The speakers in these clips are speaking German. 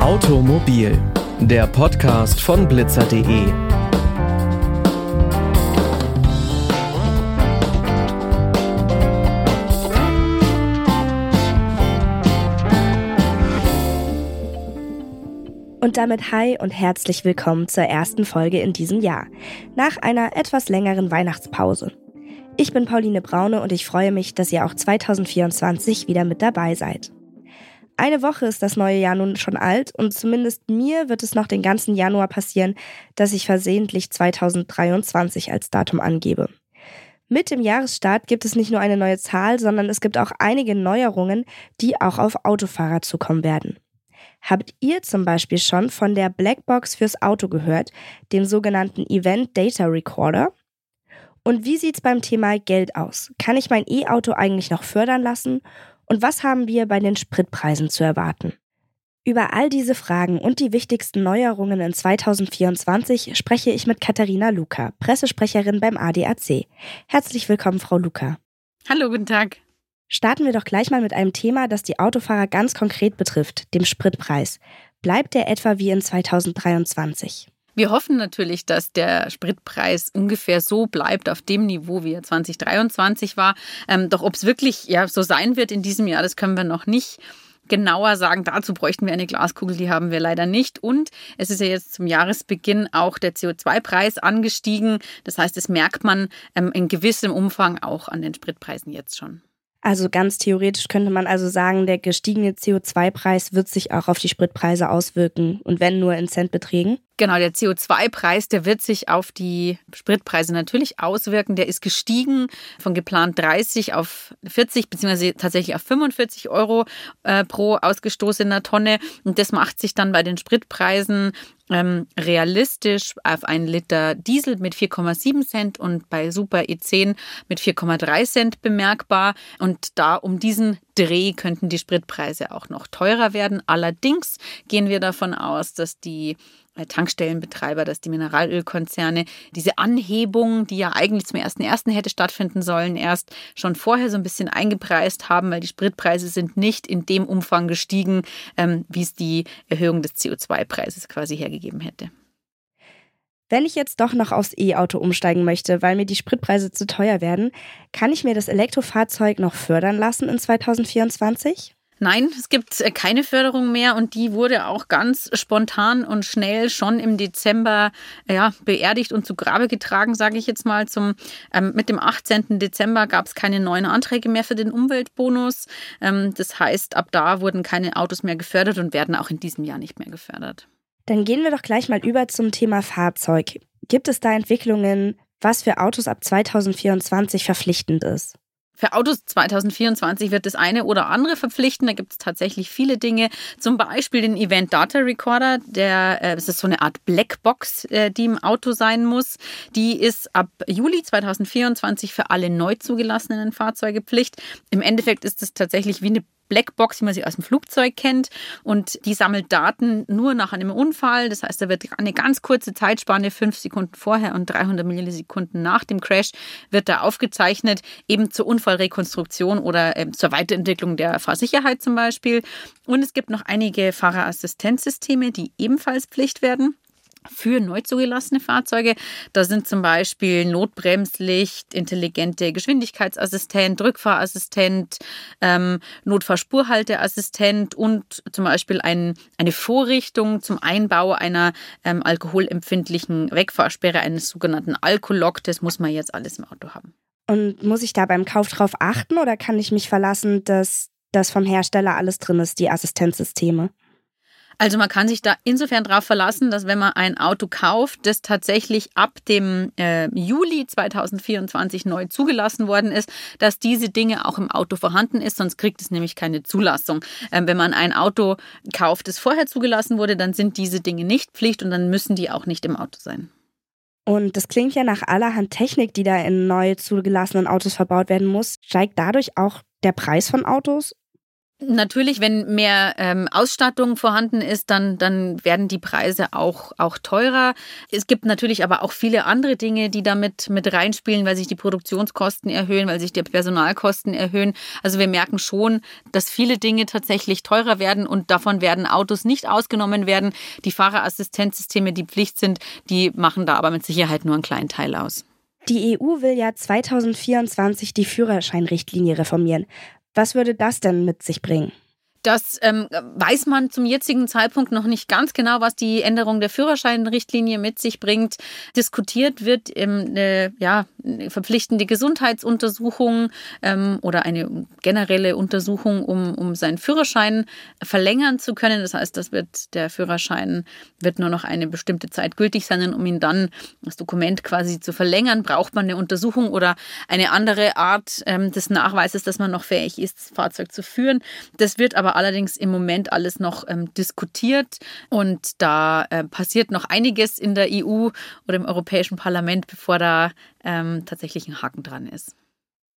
Automobil, der Podcast von blitzer.de. Und damit hi und herzlich willkommen zur ersten Folge in diesem Jahr, nach einer etwas längeren Weihnachtspause. Ich bin Pauline Braune und ich freue mich, dass ihr auch 2024 wieder mit dabei seid. Eine Woche ist das neue Jahr nun schon alt und zumindest mir wird es noch den ganzen Januar passieren, dass ich versehentlich 2023 als Datum angebe. Mit dem Jahresstart gibt es nicht nur eine neue Zahl, sondern es gibt auch einige Neuerungen, die auch auf Autofahrer zukommen werden. Habt ihr zum Beispiel schon von der Blackbox fürs Auto gehört, dem sogenannten Event Data Recorder? Und wie sieht's beim Thema Geld aus? Kann ich mein E-Auto eigentlich noch fördern lassen? Und was haben wir bei den Spritpreisen zu erwarten? Über all diese Fragen und die wichtigsten Neuerungen in 2024 spreche ich mit Katharina Luca, Pressesprecherin beim ADAC. Herzlich willkommen, Frau Luca. Hallo, guten Tag. Starten wir doch gleich mal mit einem Thema, das die Autofahrer ganz konkret betrifft, dem Spritpreis. Bleibt der etwa wie in 2023? Wir hoffen natürlich, dass der Spritpreis ungefähr so bleibt auf dem Niveau, wie er 2023 war. Ähm, doch ob es wirklich ja, so sein wird in diesem Jahr, das können wir noch nicht genauer sagen. Dazu bräuchten wir eine Glaskugel, die haben wir leider nicht. Und es ist ja jetzt zum Jahresbeginn auch der CO2-Preis angestiegen. Das heißt, das merkt man ähm, in gewissem Umfang auch an den Spritpreisen jetzt schon. Also ganz theoretisch könnte man also sagen, der gestiegene CO2-Preis wird sich auch auf die Spritpreise auswirken und wenn nur in Centbeträgen. Genau, der CO2-Preis, der wird sich auf die Spritpreise natürlich auswirken. Der ist gestiegen von geplant 30 auf 40 beziehungsweise tatsächlich auf 45 Euro äh, pro ausgestoßener Tonne. Und das macht sich dann bei den Spritpreisen ähm, realistisch auf einen Liter Diesel mit 4,7 Cent und bei Super E10 mit 4,3 Cent bemerkbar. Und da um diesen Dreh könnten die Spritpreise auch noch teurer werden. Allerdings gehen wir davon aus, dass die Tankstellenbetreiber, dass die Mineralölkonzerne diese Anhebung, die ja eigentlich zum 1.1. hätte stattfinden sollen, erst schon vorher so ein bisschen eingepreist haben, weil die Spritpreise sind nicht in dem Umfang gestiegen, ähm, wie es die Erhöhung des CO2-Preises quasi hergegeben hätte. Wenn ich jetzt doch noch aufs E-Auto umsteigen möchte, weil mir die Spritpreise zu teuer werden, kann ich mir das Elektrofahrzeug noch fördern lassen in 2024? Nein, es gibt äh, keine Förderung mehr und die wurde auch ganz spontan und schnell schon im Dezember ja, beerdigt und zu Grabe getragen, sage ich jetzt mal. Zum, ähm, mit dem 18. Dezember gab es keine neuen Anträge mehr für den Umweltbonus. Ähm, das heißt, ab da wurden keine Autos mehr gefördert und werden auch in diesem Jahr nicht mehr gefördert. Dann gehen wir doch gleich mal über zum Thema Fahrzeug. Gibt es da Entwicklungen, was für Autos ab 2024 verpflichtend ist? Für Autos 2024 wird das eine oder andere verpflichten. Da gibt es tatsächlich viele Dinge. Zum Beispiel den Event Data Recorder. Der, äh, das ist so eine Art Blackbox, äh, die im Auto sein muss. Die ist ab Juli 2024 für alle neu zugelassenen Fahrzeuge Pflicht. Im Endeffekt ist es tatsächlich wie eine Blackbox, wie man sie aus dem Flugzeug kennt. Und die sammelt Daten nur nach einem Unfall. Das heißt, da wird eine ganz kurze Zeitspanne, fünf Sekunden vorher und 300 Millisekunden nach dem Crash, wird da aufgezeichnet, eben zur Unfallrekonstruktion oder äh, zur Weiterentwicklung der Fahrsicherheit zum Beispiel. Und es gibt noch einige Fahrerassistenzsysteme, die ebenfalls Pflicht werden für neu zugelassene Fahrzeuge. Da sind zum Beispiel Notbremslicht, intelligente Geschwindigkeitsassistent, Rückfahrassistent, ähm, Notfahrspurhalteassistent und zum Beispiel ein, eine Vorrichtung zum Einbau einer ähm, alkoholempfindlichen Wegfahrsperre, eines sogenannten Alkolog. Das muss man jetzt alles im Auto haben. Und muss ich da beim Kauf drauf achten oder kann ich mich verlassen, dass das vom Hersteller alles drin ist, die Assistenzsysteme? Also man kann sich da insofern darauf verlassen, dass wenn man ein Auto kauft, das tatsächlich ab dem äh, Juli 2024 neu zugelassen worden ist, dass diese Dinge auch im Auto vorhanden ist, sonst kriegt es nämlich keine Zulassung. Ähm, wenn man ein Auto kauft, das vorher zugelassen wurde, dann sind diese Dinge nicht Pflicht und dann müssen die auch nicht im Auto sein. Und das klingt ja nach allerhand Technik, die da in neu zugelassenen Autos verbaut werden muss. Steigt dadurch auch der Preis von Autos Natürlich, wenn mehr ähm, Ausstattung vorhanden ist, dann, dann werden die Preise auch, auch teurer. Es gibt natürlich aber auch viele andere Dinge, die damit mit reinspielen, weil sich die Produktionskosten erhöhen, weil sich die Personalkosten erhöhen. Also wir merken schon, dass viele Dinge tatsächlich teurer werden und davon werden Autos nicht ausgenommen werden. Die Fahrerassistenzsysteme, die Pflicht sind, die machen da aber mit Sicherheit nur einen kleinen Teil aus. Die EU will ja 2024 die Führerscheinrichtlinie reformieren. Was würde das denn mit sich bringen? Das ähm, weiß man zum jetzigen Zeitpunkt noch nicht ganz genau, was die Änderung der Führerscheinrichtlinie mit sich bringt. Diskutiert wird ähm, eine, ja, eine verpflichtende Gesundheitsuntersuchung ähm, oder eine generelle Untersuchung, um, um seinen Führerschein verlängern zu können. Das heißt, das wird, der Führerschein wird nur noch eine bestimmte Zeit gültig sein. Und um ihn dann, das Dokument quasi zu verlängern, braucht man eine Untersuchung oder eine andere Art ähm, des Nachweises, dass man noch fähig ist, das Fahrzeug zu führen. Das wird aber aber allerdings im Moment alles noch ähm, diskutiert und da äh, passiert noch einiges in der EU oder im Europäischen Parlament, bevor da ähm, tatsächlich ein Haken dran ist.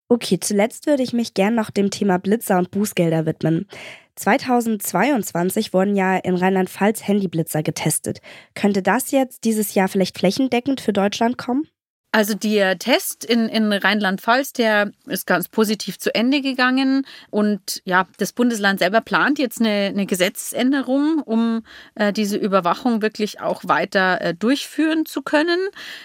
Okay, zuletzt würde ich mich gern noch dem Thema Blitzer und Bußgelder widmen. 2022 wurden ja in Rheinland-Pfalz Handyblitzer getestet. Könnte das jetzt dieses Jahr vielleicht flächendeckend für Deutschland kommen? Also der Test in, in Rheinland-Pfalz, der ist ganz positiv zu Ende gegangen. Und ja, das Bundesland selber plant jetzt eine, eine Gesetzesänderung, um äh, diese Überwachung wirklich auch weiter äh, durchführen zu können.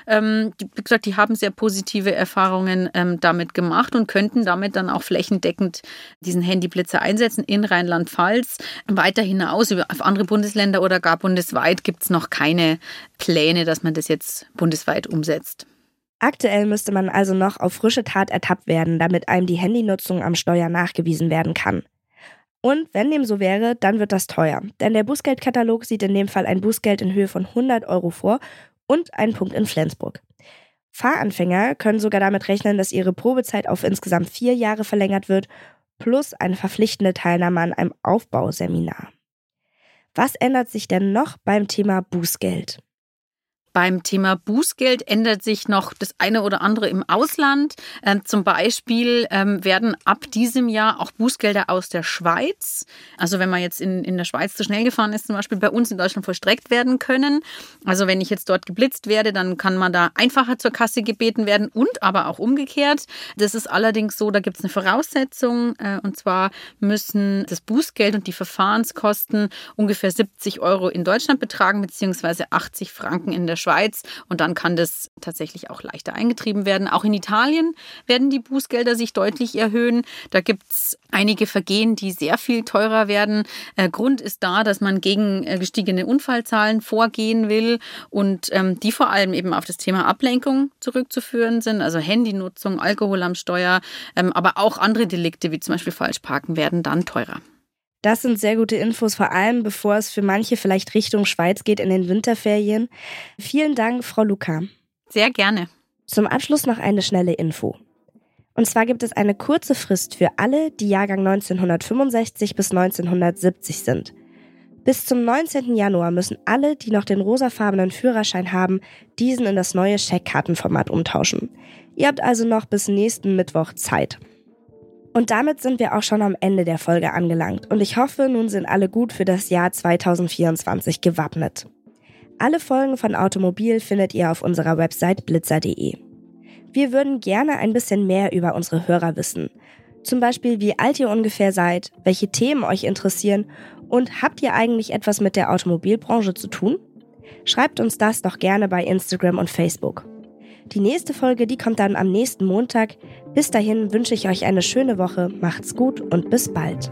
Ähm, wie gesagt, die haben sehr positive Erfahrungen ähm, damit gemacht und könnten damit dann auch flächendeckend diesen Handyblitzer einsetzen in Rheinland-Pfalz. Weiter hinaus auf andere Bundesländer oder gar bundesweit gibt es noch keine Pläne, dass man das jetzt bundesweit umsetzt. Aktuell müsste man also noch auf frische Tat ertappt werden, damit einem die Handynutzung am Steuer nachgewiesen werden kann. Und wenn dem so wäre, dann wird das teuer, denn der Bußgeldkatalog sieht in dem Fall ein Bußgeld in Höhe von 100 Euro vor und einen Punkt in Flensburg. Fahranfänger können sogar damit rechnen, dass ihre Probezeit auf insgesamt vier Jahre verlängert wird, plus eine verpflichtende Teilnahme an einem Aufbauseminar. Was ändert sich denn noch beim Thema Bußgeld? Beim Thema Bußgeld ändert sich noch das eine oder andere im Ausland. Ähm, zum Beispiel ähm, werden ab diesem Jahr auch Bußgelder aus der Schweiz, also wenn man jetzt in, in der Schweiz zu schnell gefahren ist, zum Beispiel bei uns in Deutschland vollstreckt werden können. Also wenn ich jetzt dort geblitzt werde, dann kann man da einfacher zur Kasse gebeten werden und aber auch umgekehrt. Das ist allerdings so, da gibt es eine Voraussetzung äh, und zwar müssen das Bußgeld und die Verfahrenskosten ungefähr 70 Euro in Deutschland betragen, beziehungsweise 80 Franken in der. Schweiz und dann kann das tatsächlich auch leichter eingetrieben werden. Auch in Italien werden die Bußgelder sich deutlich erhöhen. Da gibt es einige Vergehen, die sehr viel teurer werden. Äh, Grund ist da, dass man gegen äh, gestiegene Unfallzahlen vorgehen will und ähm, die vor allem eben auf das Thema Ablenkung zurückzuführen sind, also Handynutzung, Alkohol am Steuer, ähm, aber auch andere Delikte wie zum Beispiel Falschparken werden dann teurer. Das sind sehr gute Infos, vor allem bevor es für manche vielleicht Richtung Schweiz geht in den Winterferien. Vielen Dank, Frau Luca. Sehr gerne. Zum Abschluss noch eine schnelle Info. Und zwar gibt es eine kurze Frist für alle, die Jahrgang 1965 bis 1970 sind. Bis zum 19. Januar müssen alle, die noch den rosafarbenen Führerschein haben, diesen in das neue Scheckkartenformat umtauschen. Ihr habt also noch bis nächsten Mittwoch Zeit. Und damit sind wir auch schon am Ende der Folge angelangt und ich hoffe, nun sind alle gut für das Jahr 2024 gewappnet. Alle Folgen von Automobil findet ihr auf unserer Website blitzer.de. Wir würden gerne ein bisschen mehr über unsere Hörer wissen. Zum Beispiel, wie alt ihr ungefähr seid, welche Themen euch interessieren und habt ihr eigentlich etwas mit der Automobilbranche zu tun? Schreibt uns das doch gerne bei Instagram und Facebook. Die nächste Folge, die kommt dann am nächsten Montag. Bis dahin wünsche ich euch eine schöne Woche, macht's gut und bis bald.